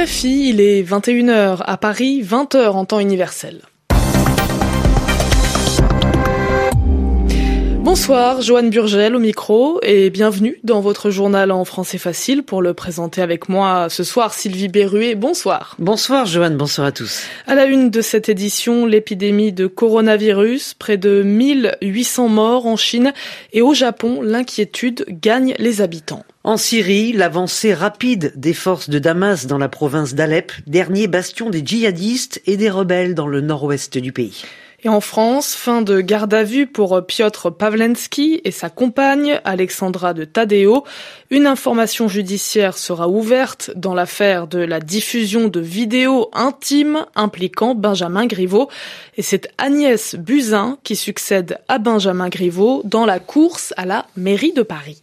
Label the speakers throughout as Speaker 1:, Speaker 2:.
Speaker 1: RFI, il est 21h à Paris, 20h en temps universel. Bonsoir, Joanne Burgel au micro et bienvenue dans votre journal en français facile pour le présenter avec moi ce soir Sylvie Berruet. Bonsoir.
Speaker 2: Bonsoir Joanne, bonsoir à tous.
Speaker 1: À la une de cette édition, l'épidémie de coronavirus, près de 1800 morts en Chine et au Japon, l'inquiétude gagne les habitants.
Speaker 2: En Syrie, l'avancée rapide des forces de Damas dans la province d'Alep, dernier bastion des djihadistes et des rebelles dans le nord-ouest du pays.
Speaker 1: Et en France, fin de garde à vue pour Piotr Pavlensky et sa compagne Alexandra de Tadeo. Une information judiciaire sera ouverte dans l'affaire de la diffusion de vidéos intimes impliquant Benjamin Griveaux. Et c'est Agnès Buzyn qui succède à Benjamin Griveaux dans la course à la mairie de Paris.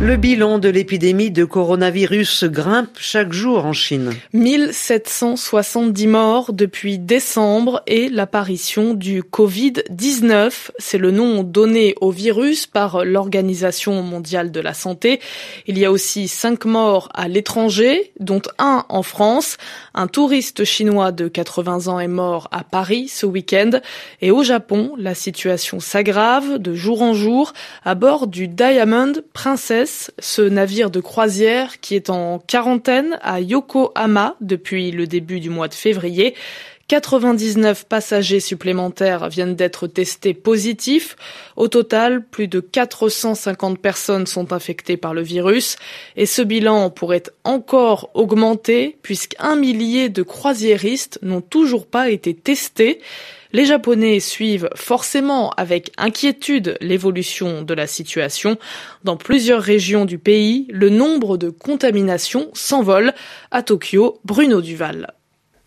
Speaker 2: Le bilan de l'épidémie de coronavirus grimpe chaque jour en Chine.
Speaker 1: 1770 morts depuis décembre et l'apparition du Covid-19. C'est le nom donné au virus par l'Organisation mondiale de la santé. Il y a aussi cinq morts à l'étranger, dont un en France. Un touriste chinois de 80 ans est mort à Paris ce week-end. Et au Japon, la situation s'aggrave de jour en jour à bord du Diamond Princess ce navire de croisière qui est en quarantaine à Yokohama depuis le début du mois de février. 99 passagers supplémentaires viennent d'être testés positifs. Au total, plus de 450 personnes sont infectées par le virus et ce bilan pourrait encore augmenter puisqu'un millier de croisiéristes n'ont toujours pas été testés. Les Japonais suivent forcément avec inquiétude l'évolution de la situation. Dans plusieurs régions du pays, le nombre de contaminations s'envole. À Tokyo, Bruno Duval.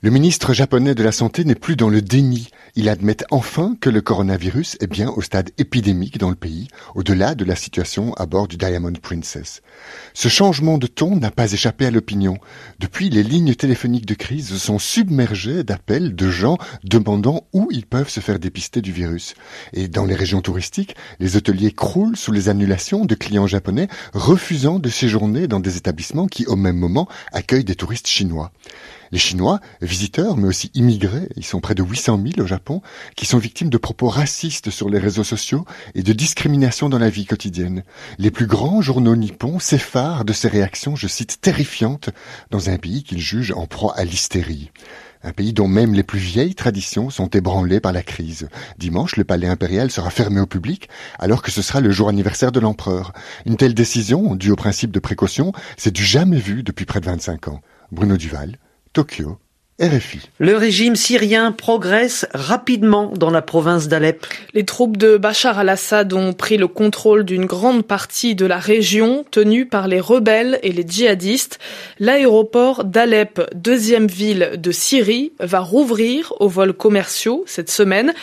Speaker 3: Le ministre japonais de la Santé n'est plus dans le déni. Il admet enfin que le coronavirus est bien au stade épidémique dans le pays, au-delà de la situation à bord du Diamond Princess. Ce changement de ton n'a pas échappé à l'opinion. Depuis, les lignes téléphoniques de crise sont submergées d'appels de gens demandant où ils peuvent se faire dépister du virus. Et dans les régions touristiques, les hôteliers croulent sous les annulations de clients japonais refusant de séjourner dans des établissements qui, au même moment, accueillent des touristes chinois. Les Chinois, visiteurs, mais aussi immigrés, ils sont près de 800 000 au Japon, qui sont victimes de propos racistes sur les réseaux sociaux et de discrimination dans la vie quotidienne. Les plus grands journaux nippons s'effarent de ces réactions, je cite, terrifiantes, dans un pays qu'ils jugent en proie à l'hystérie. Un pays dont même les plus vieilles traditions sont ébranlées par la crise. Dimanche, le palais impérial sera fermé au public, alors que ce sera le jour anniversaire de l'empereur. Une telle décision, due au principe de précaution, c'est du jamais vu depuis près de 25 ans. Bruno Duval, Tokyo, RFI.
Speaker 2: Le régime syrien progresse rapidement dans la province d'Alep.
Speaker 1: Les troupes de Bachar al-Assad ont pris le contrôle d'une grande partie de la région tenue par les rebelles et les djihadistes. L'aéroport d'Alep, deuxième ville de Syrie, va rouvrir aux vols commerciaux cette semaine.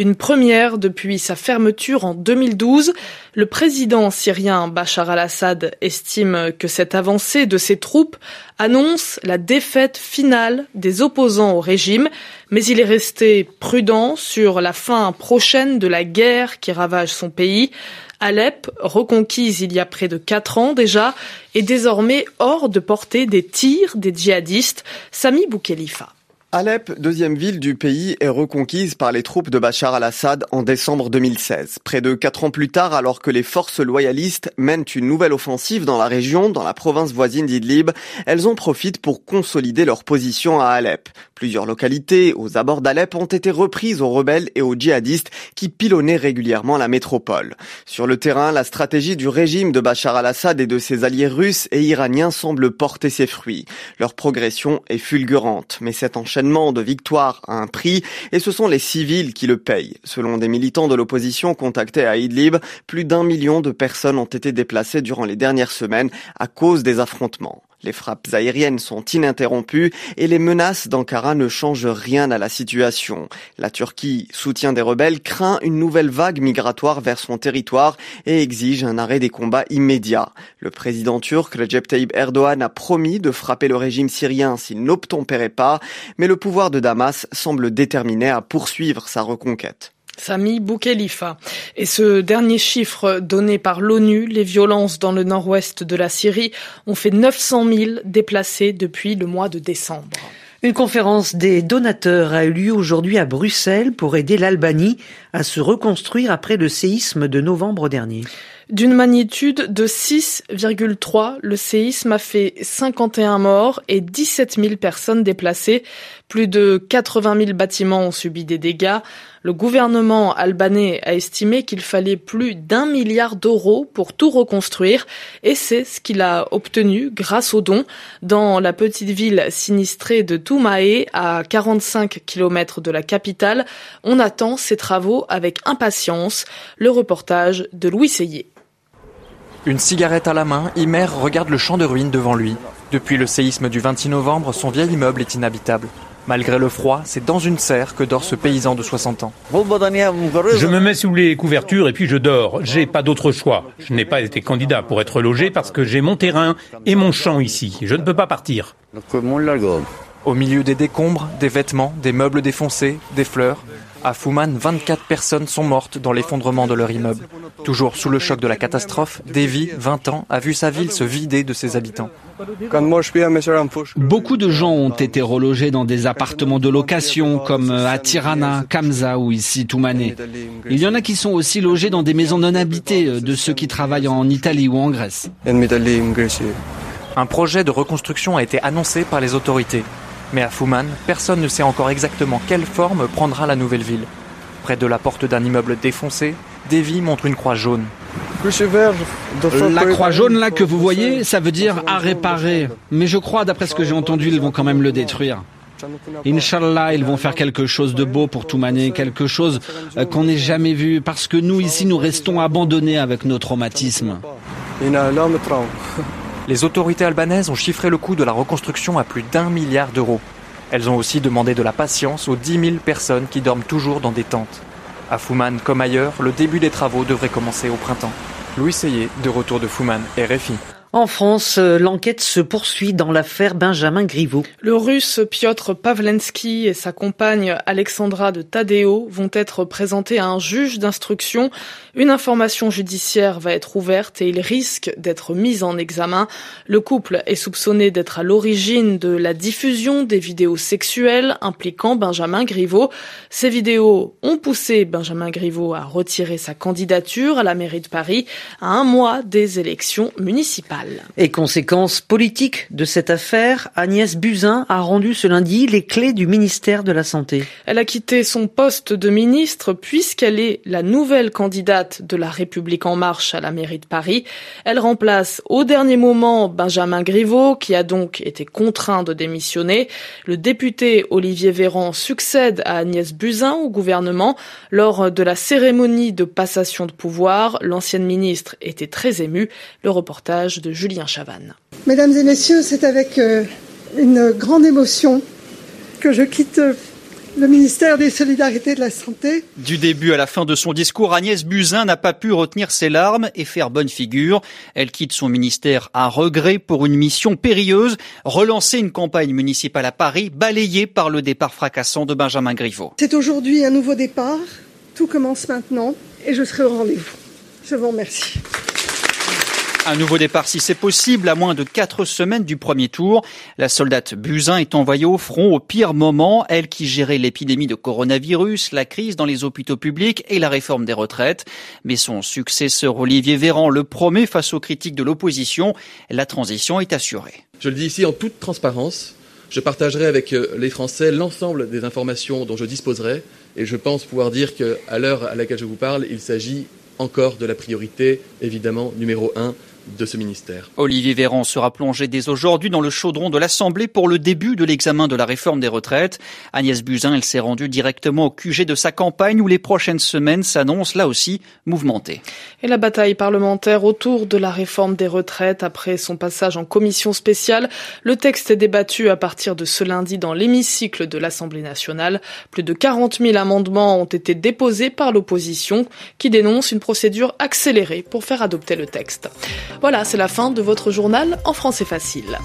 Speaker 1: Une première depuis sa fermeture en 2012. Le président syrien Bachar al-Assad estime que cette avancée de ses troupes annonce la défaite finale des opposants au régime, mais il est resté prudent sur la fin prochaine de la guerre qui ravage son pays. Alep, reconquise il y a près de quatre ans déjà, est désormais hors de portée des tirs des djihadistes. Sami Boukhelifa.
Speaker 4: Alep, deuxième ville du pays, est reconquise par les troupes de Bachar al-Assad en décembre 2016. Près de quatre ans plus tard, alors que les forces loyalistes mènent une nouvelle offensive dans la région, dans la province voisine d'Idlib, elles en profitent pour consolider leur position à Alep. Plusieurs localités aux abords d'Alep ont été reprises aux rebelles et aux djihadistes qui pilonnaient régulièrement la métropole. Sur le terrain, la stratégie du régime de Bachar al-Assad et de ses alliés russes et iraniens semble porter ses fruits. Leur progression est fulgurante, mais cet enchaînement de victoire à un prix et ce sont les civils qui le payent. Selon des militants de l'opposition contactés à Idlib, plus d'un million de personnes ont été déplacées durant les dernières semaines à cause des affrontements. Les frappes aériennes sont ininterrompues et les menaces d'Ankara ne changent rien à la situation. La Turquie, soutien des rebelles, craint une nouvelle vague migratoire vers son territoire et exige un arrêt des combats immédiat. Le président turc Recep Tayyip Erdogan a promis de frapper le régime syrien s'il n'obtempérait pas, mais le pouvoir de Damas semble déterminé à poursuivre sa reconquête.
Speaker 1: Sami Boukhelifa. Et ce dernier chiffre donné par l'ONU, les violences dans le nord-ouest de la Syrie ont fait 900 000 déplacés depuis le mois de décembre.
Speaker 2: Une conférence des donateurs a eu lieu aujourd'hui à Bruxelles pour aider l'Albanie à se reconstruire après le séisme de novembre dernier.
Speaker 1: D'une magnitude de 6,3, le séisme a fait 51 morts et 17 000 personnes déplacées. Plus de 80 000 bâtiments ont subi des dégâts. Le gouvernement albanais a estimé qu'il fallait plus d'un milliard d'euros pour tout reconstruire et c'est ce qu'il a obtenu grâce aux dons. Dans la petite ville sinistrée de Toumae, à 45 km de la capitale, on attend ces travaux avec impatience. Le reportage de Louis Seyé.
Speaker 5: Une cigarette à la main, Imer regarde le champ de ruines devant lui. Depuis le séisme du 26 novembre, son vieil immeuble est inhabitable. Malgré le froid, c'est dans une serre que dort ce paysan de 60 ans.
Speaker 6: Je me mets sous les couvertures et puis je dors. J'ai pas d'autre choix. Je n'ai pas été candidat pour être logé parce que j'ai mon terrain et mon champ ici. Je ne peux pas partir.
Speaker 5: Au milieu des décombres, des vêtements, des meubles défoncés, des fleurs, à Fouman, 24 personnes sont mortes dans l'effondrement de leur immeuble. Toujours sous le choc de la catastrophe, Davy, 20 ans, a vu sa ville se vider de ses habitants.
Speaker 7: Beaucoup de gens ont été relogés dans des appartements de location comme à Tirana, Kamsa ou ici Toumané. Il y en a qui sont aussi logés dans des maisons non habitées euh, de ceux qui travaillent en Italie ou en Grèce.
Speaker 5: Un projet de reconstruction a été annoncé par les autorités. Mais à Fouman, personne ne sait encore exactement quelle forme prendra la nouvelle ville. Près de la porte d'un immeuble défoncé, Davy montre une croix jaune.
Speaker 7: La croix jaune là que vous voyez, ça veut dire à réparer. Mais je crois, d'après ce que j'ai entendu, ils vont quand même le détruire. Inch'Allah, ils vont faire quelque chose de beau pour Toumané, quelque chose euh, qu'on n'ait jamais vu, parce que nous ici, nous restons abandonnés avec nos traumatismes.
Speaker 5: Les autorités albanaises ont chiffré le coût de la reconstruction à plus d'un milliard d'euros. Elles ont aussi demandé de la patience aux 10 000 personnes qui dorment toujours dans des tentes. À Fouman comme ailleurs, le début des travaux devrait commencer au printemps. Louis Seyé, de retour de Fouman, RFI.
Speaker 2: En France, euh, l'enquête se poursuit dans l'affaire Benjamin Griveaux.
Speaker 1: Le russe Piotr Pavlensky et sa compagne Alexandra de Tadeo vont être présentés à un juge d'instruction. Une information judiciaire va être ouverte et il risque d'être mis en examen. Le couple est soupçonné d'être à l'origine de la diffusion des vidéos sexuelles impliquant Benjamin Griveaux. Ces vidéos ont poussé Benjamin Griveaux à retirer sa candidature à la mairie de Paris à un mois des élections municipales.
Speaker 2: Et conséquence politique de cette affaire, Agnès Buzyn a rendu ce lundi les clés du ministère de la Santé.
Speaker 1: Elle a quitté son poste de ministre puisqu'elle est la nouvelle candidate de la République en marche à la mairie de Paris. Elle remplace au dernier moment Benjamin Griveaux qui a donc été contraint de démissionner. Le député Olivier Véran succède à Agnès Buzyn au gouvernement. Lors de la cérémonie de passation de pouvoir, l'ancienne ministre était très émue. Le reportage de Julien Chavannes.
Speaker 8: Mesdames et messieurs, c'est avec euh, une grande émotion que je quitte le ministère des Solidarités et de la Santé.
Speaker 9: Du début à la fin de son discours, Agnès Buzyn n'a pas pu retenir ses larmes et faire bonne figure. Elle quitte son ministère à regret pour une mission périlleuse, relancer une campagne municipale à Paris, balayée par le départ fracassant de Benjamin Griveaux.
Speaker 8: C'est aujourd'hui un nouveau départ. Tout commence maintenant et je serai au rendez-vous. Je vous remercie.
Speaker 9: Un nouveau départ si c'est possible, à moins de quatre semaines du premier tour. La soldate Buzyn est envoyée au front au pire moment, elle qui gérait l'épidémie de coronavirus, la crise dans les hôpitaux publics et la réforme des retraites. Mais son successeur Olivier Véran le promet face aux critiques de l'opposition, la transition est assurée.
Speaker 10: Je le dis ici en toute transparence, je partagerai avec euh, les Français l'ensemble des informations dont je disposerai et je pense pouvoir dire qu'à l'heure à laquelle je vous parle, il s'agit encore de la priorité, évidemment, numéro un de ce ministère.
Speaker 9: Olivier Véran sera plongé dès aujourd'hui dans le chaudron de l'Assemblée pour le début de l'examen de la réforme des retraites. Agnès Buzyn, elle s'est rendue directement au QG de sa campagne où les prochaines semaines s'annoncent là aussi mouvementées.
Speaker 1: Et la bataille parlementaire autour de la réforme des retraites après son passage en commission spéciale. Le texte est débattu à partir de ce lundi dans l'hémicycle de l'Assemblée nationale. Plus de 40 000 amendements ont été déposés par l'opposition qui dénonce une procédure accélérée pour faire adopter le texte. Voilà, c'est la fin de votre journal en français facile.